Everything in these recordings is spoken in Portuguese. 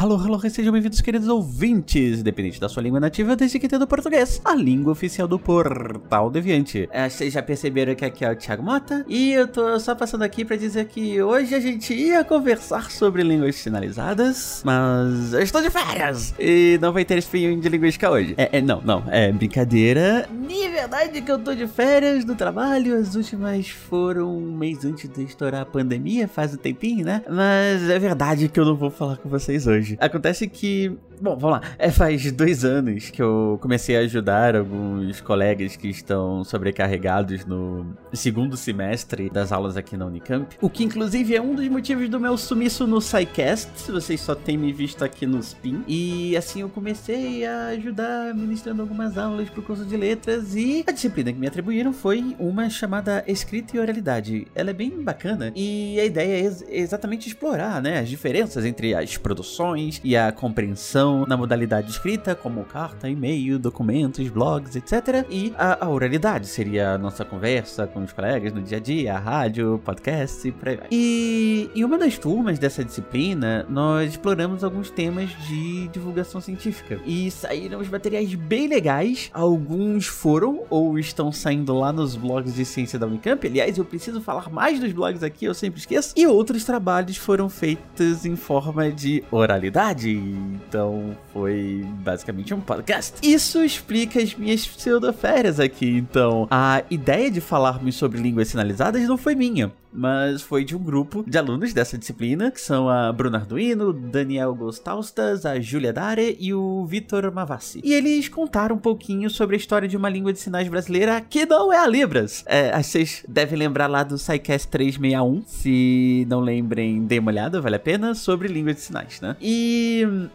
Alô, alô, sejam bem-vindos, queridos ouvintes, independente da sua língua nativa, desde que entenda português, a língua oficial do Portal Deviante. É, vocês já perceberam que aqui é o Thiago Mota, e eu tô só passando aqui pra dizer que hoje a gente ia conversar sobre línguas sinalizadas, mas eu estou de férias, e não vai ter espinho de linguística hoje. É, é, não, não, é brincadeira. De verdade que eu tô de férias do trabalho, as últimas foram um mês antes de estourar a pandemia, faz um tempinho, né? Mas é verdade que eu não vou falar com vocês hoje Acontece que Bom, vamos lá. É, faz dois anos que eu comecei a ajudar alguns colegas que estão sobrecarregados no segundo semestre das aulas aqui na Unicamp. O que, inclusive, é um dos motivos do meu sumiço no SciCast. Vocês só têm me visto aqui no Spin. E assim eu comecei a ajudar ministrando algumas aulas pro curso de letras. E a disciplina que me atribuíram foi uma chamada Escrita e Oralidade. Ela é bem bacana. E a ideia é exatamente explorar né, as diferenças entre as produções e a compreensão na modalidade escrita, como carta, e-mail, documentos, blogs, etc. E a, a, oralidade seria a nossa conversa com os colegas no dia a dia, a rádio, podcast e por aí vai. E em uma das turmas dessa disciplina, nós exploramos alguns temas de divulgação científica. E saíram os materiais bem legais. Alguns foram ou estão saindo lá nos blogs de ciência da Unicamp. Aliás, eu preciso falar mais dos blogs aqui, eu sempre esqueço. E outros trabalhos foram feitos em forma de oralidade. Então, então foi basicamente um podcast. Isso explica as minhas pseudoférias aqui. Então, a ideia de falarmos sobre línguas sinalizadas não foi minha mas foi de um grupo de alunos dessa disciplina, que são a Bruna Arduino, Daniel Gostaustas, a Julia Dare e o Vitor Mavassi. E eles contaram um pouquinho sobre a história de uma língua de sinais brasileira que não é a Libras. É, vocês devem lembrar lá do SciCast 361, se não lembrem, dê uma olhada, vale a pena, sobre língua de sinais, né? E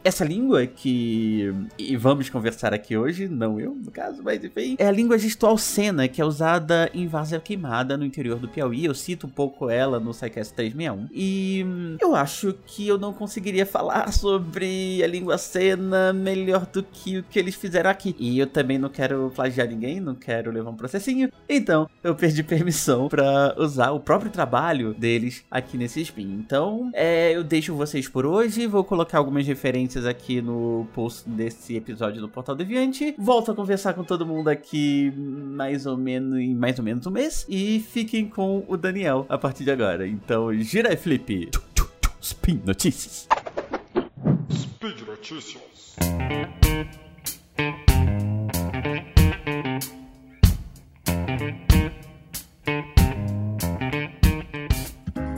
essa língua que e vamos conversar aqui hoje, não eu, no caso, mas enfim, é a língua gestual Sena, que é usada em Várzea Queimada, no interior do Piauí. Eu cito um pouco ela no SciCast 361. E hum, eu acho que eu não conseguiria falar sobre a língua cena melhor do que o que eles fizeram aqui. E eu também não quero plagiar ninguém, não quero levar um processinho. Então, eu perdi permissão para usar o próprio trabalho deles aqui nesse spin. Então, é, eu deixo vocês por hoje. Vou colocar algumas referências aqui no post desse episódio do Portal Deviante. Volto a conversar com todo mundo aqui mais ou menos em mais ou menos um mês. E fiquem com o Daniel a partir de agora. Então, gira aí, Felipe. Spin Notícias. Speed Notícias.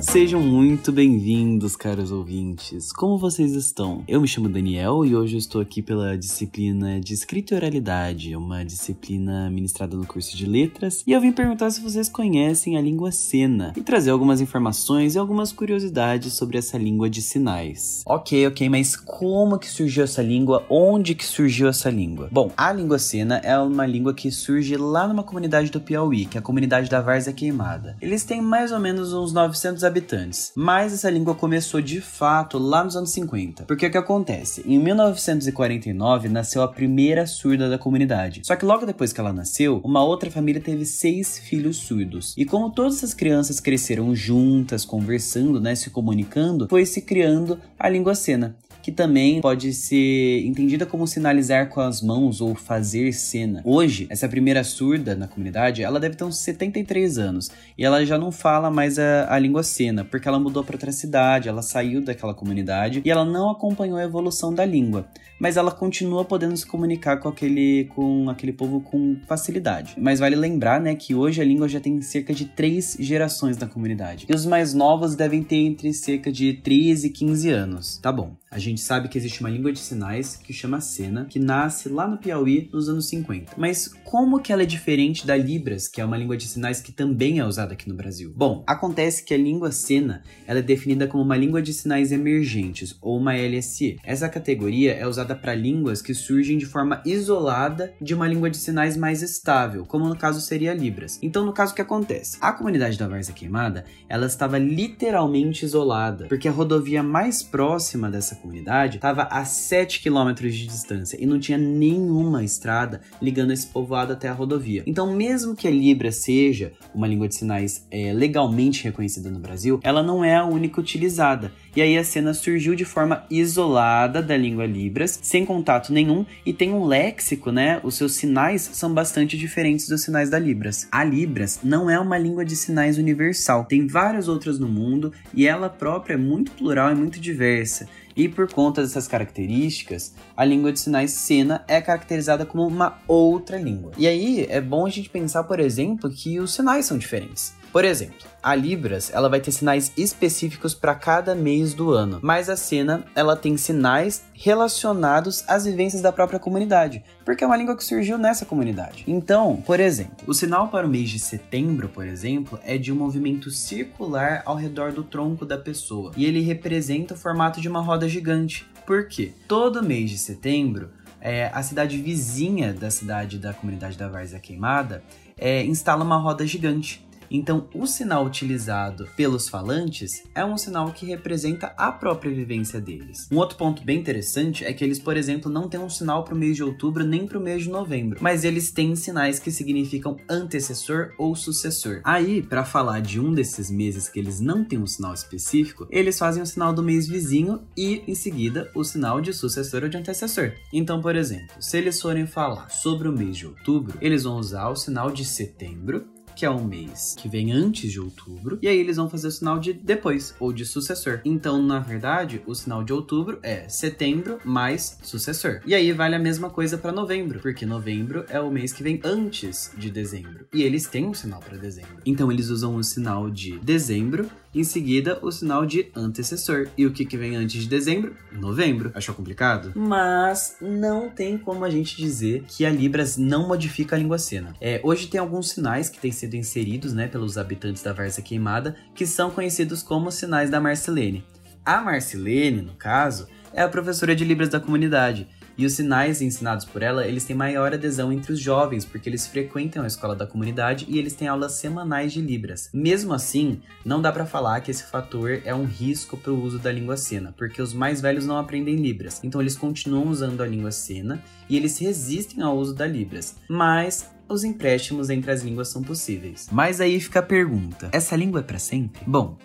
Sejam muito bem-vindos, caros ouvintes. Como vocês estão? Eu me chamo Daniel e hoje eu estou aqui pela disciplina de Escrita e Oralidade, uma disciplina ministrada no curso de Letras, e eu vim perguntar se vocês conhecem a língua Sena e trazer algumas informações e algumas curiosidades sobre essa língua de sinais. Ok, ok, mas como que surgiu essa língua? Onde que surgiu essa língua? Bom, a língua Sena é uma língua que surge lá numa comunidade do Piauí, que é a comunidade da Várzea Queimada. Eles têm mais ou menos uns 900 habitantes habitantes. Mas essa língua começou de fato lá nos anos 50. Porque o que acontece? Em 1949 nasceu a primeira surda da comunidade. Só que logo depois que ela nasceu, uma outra família teve seis filhos surdos. E como todas essas crianças cresceram juntas, conversando, né, se comunicando, foi se criando a língua cena que também pode ser entendida como sinalizar com as mãos ou fazer cena. Hoje, essa primeira surda na comunidade, ela deve ter uns 73 anos e ela já não fala mais a, a língua cena, porque ela mudou para outra cidade, ela saiu daquela comunidade e ela não acompanhou a evolução da língua, mas ela continua podendo se comunicar com aquele, com aquele povo com facilidade. Mas vale lembrar, né, que hoje a língua já tem cerca de três gerações na comunidade e os mais novos devem ter entre cerca de 13 e 15 anos. Tá bom. A gente sabe que existe uma língua de sinais que chama Sena, que nasce lá no Piauí nos anos 50. Mas como que ela é diferente da Libras, que é uma língua de sinais que também é usada aqui no Brasil? Bom, acontece que a língua Sena ela é definida como uma língua de sinais emergentes, ou uma LSE. Essa categoria é usada para línguas que surgem de forma isolada de uma língua de sinais mais estável, como no caso seria a Libras. Então, no caso, o que acontece? A comunidade da Várzea Queimada, ela estava literalmente isolada, porque a rodovia mais próxima dessa comunidade estava a 7 quilômetros de distância e não tinha nenhuma estrada ligando esse povoado até a rodovia. Então, mesmo que a Libra seja uma língua de sinais é, legalmente reconhecida no Brasil, ela não é a única utilizada. E aí a cena surgiu de forma isolada da língua Libras, sem contato nenhum, e tem um léxico, né? Os seus sinais são bastante diferentes dos sinais da Libras. A Libras não é uma língua de sinais universal, tem várias outras no mundo e ela própria é muito plural e muito diversa. E por conta dessas características, a língua de sinais Sena é caracterizada como uma outra língua. E aí é bom a gente pensar, por exemplo, que os sinais são diferentes. Por exemplo, a Libras ela vai ter sinais específicos para cada mês do ano, mas a Sena ela tem sinais relacionados às vivências da própria comunidade, porque é uma língua que surgiu nessa comunidade. Então, por exemplo, o sinal para o mês de setembro, por exemplo, é de um movimento circular ao redor do tronco da pessoa, e ele representa o formato de uma roda gigante. Por quê? Todo mês de setembro, é, a cidade vizinha da cidade da comunidade da Várzea Queimada é, instala uma roda gigante. Então, o sinal utilizado pelos falantes é um sinal que representa a própria vivência deles. Um outro ponto bem interessante é que eles, por exemplo, não têm um sinal para o mês de outubro nem para o mês de novembro, mas eles têm sinais que significam antecessor ou sucessor. Aí, para falar de um desses meses que eles não têm um sinal específico, eles fazem o sinal do mês vizinho e, em seguida, o sinal de sucessor ou de antecessor. Então, por exemplo, se eles forem falar sobre o mês de outubro, eles vão usar o sinal de setembro que é um mês que vem antes de outubro, e aí eles vão fazer o sinal de depois, ou de sucessor. Então, na verdade, o sinal de outubro é setembro mais sucessor. E aí vale a mesma coisa para novembro, porque novembro é o mês que vem antes de dezembro, e eles têm um sinal para dezembro. Então, eles usam o sinal de dezembro em seguida o sinal de antecessor. E o que, que vem antes de dezembro? Novembro. Achou complicado? Mas não tem como a gente dizer que a Libras não modifica a língua cena. É, hoje tem alguns sinais que têm sido inseridos né, pelos habitantes da Várzea Queimada que são conhecidos como sinais da Marcelene. A Marcelene, no caso, é a professora de Libras da comunidade e os sinais ensinados por ela, eles têm maior adesão entre os jovens, porque eles frequentam a escola da comunidade e eles têm aulas semanais de Libras. Mesmo assim, não dá para falar que esse fator é um risco para o uso da língua cena, porque os mais velhos não aprendem Libras. Então eles continuam usando a língua cena e eles resistem ao uso da Libras. Mas os empréstimos entre as línguas são possíveis. Mas aí fica a pergunta: essa língua é para sempre? Bom,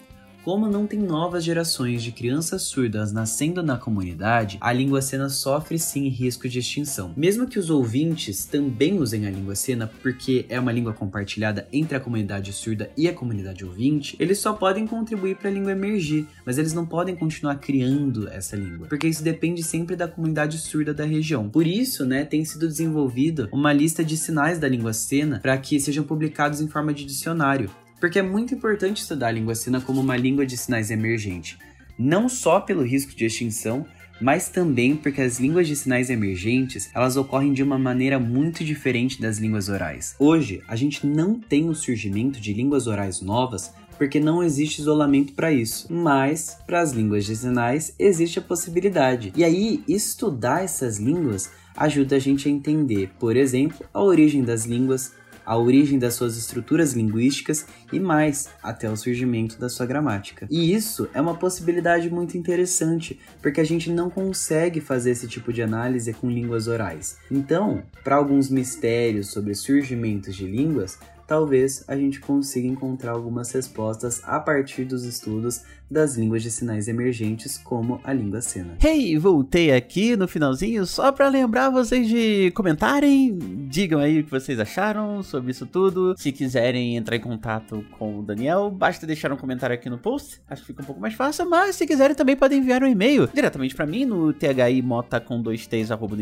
como não tem novas gerações de crianças surdas nascendo na comunidade, a língua cena sofre sim risco de extinção. Mesmo que os ouvintes também usem a língua cena porque é uma língua compartilhada entre a comunidade surda e a comunidade ouvinte, eles só podem contribuir para a língua emergir, mas eles não podem continuar criando essa língua, porque isso depende sempre da comunidade surda da região. Por isso, né, tem sido desenvolvida uma lista de sinais da língua cena para que sejam publicados em forma de dicionário porque é muito importante estudar a língua sina como uma língua de sinais emergente, não só pelo risco de extinção, mas também porque as línguas de sinais emergentes, elas ocorrem de uma maneira muito diferente das línguas orais. Hoje, a gente não tem o surgimento de línguas orais novas porque não existe isolamento para isso. Mas para as línguas de sinais existe a possibilidade. E aí, estudar essas línguas ajuda a gente a entender, por exemplo, a origem das línguas, a origem das suas estruturas linguísticas e mais, até o surgimento da sua gramática. E isso é uma possibilidade muito interessante, porque a gente não consegue fazer esse tipo de análise com línguas orais. Então, para alguns mistérios sobre surgimentos de línguas, talvez a gente consiga encontrar algumas respostas a partir dos estudos das línguas de sinais emergentes, como a língua cena. Hey, voltei aqui no finalzinho só para lembrar vocês de comentarem, digam aí o que vocês acharam sobre isso tudo. Se quiserem entrar em contato com o Daniel, basta deixar um comentário aqui no post, acho que fica um pouco mais fácil, mas se quiserem também podem enviar um e-mail diretamente para mim no thimota com dois t's arroba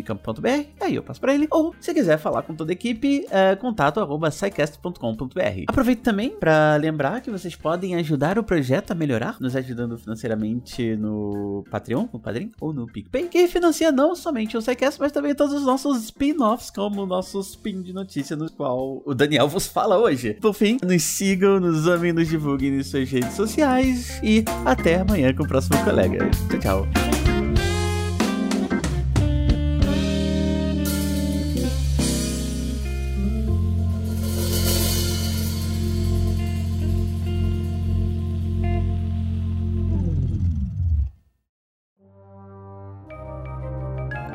aí eu passo para ele, ou se quiser falar com toda a equipe, é, contato arroba Aproveito também para lembrar que vocês podem ajudar o projeto a melhorar, nos ajudando financeiramente no Patreon, no Padrim ou no PicPay, que financia não somente o SciCast, mas também todos os nossos spin-offs, como o nosso spin de notícia, no qual o Daniel vos fala hoje. Por fim, nos sigam, nos amem, nos divulguem nas suas redes sociais e até amanhã com o próximo colega. Tchau, tchau.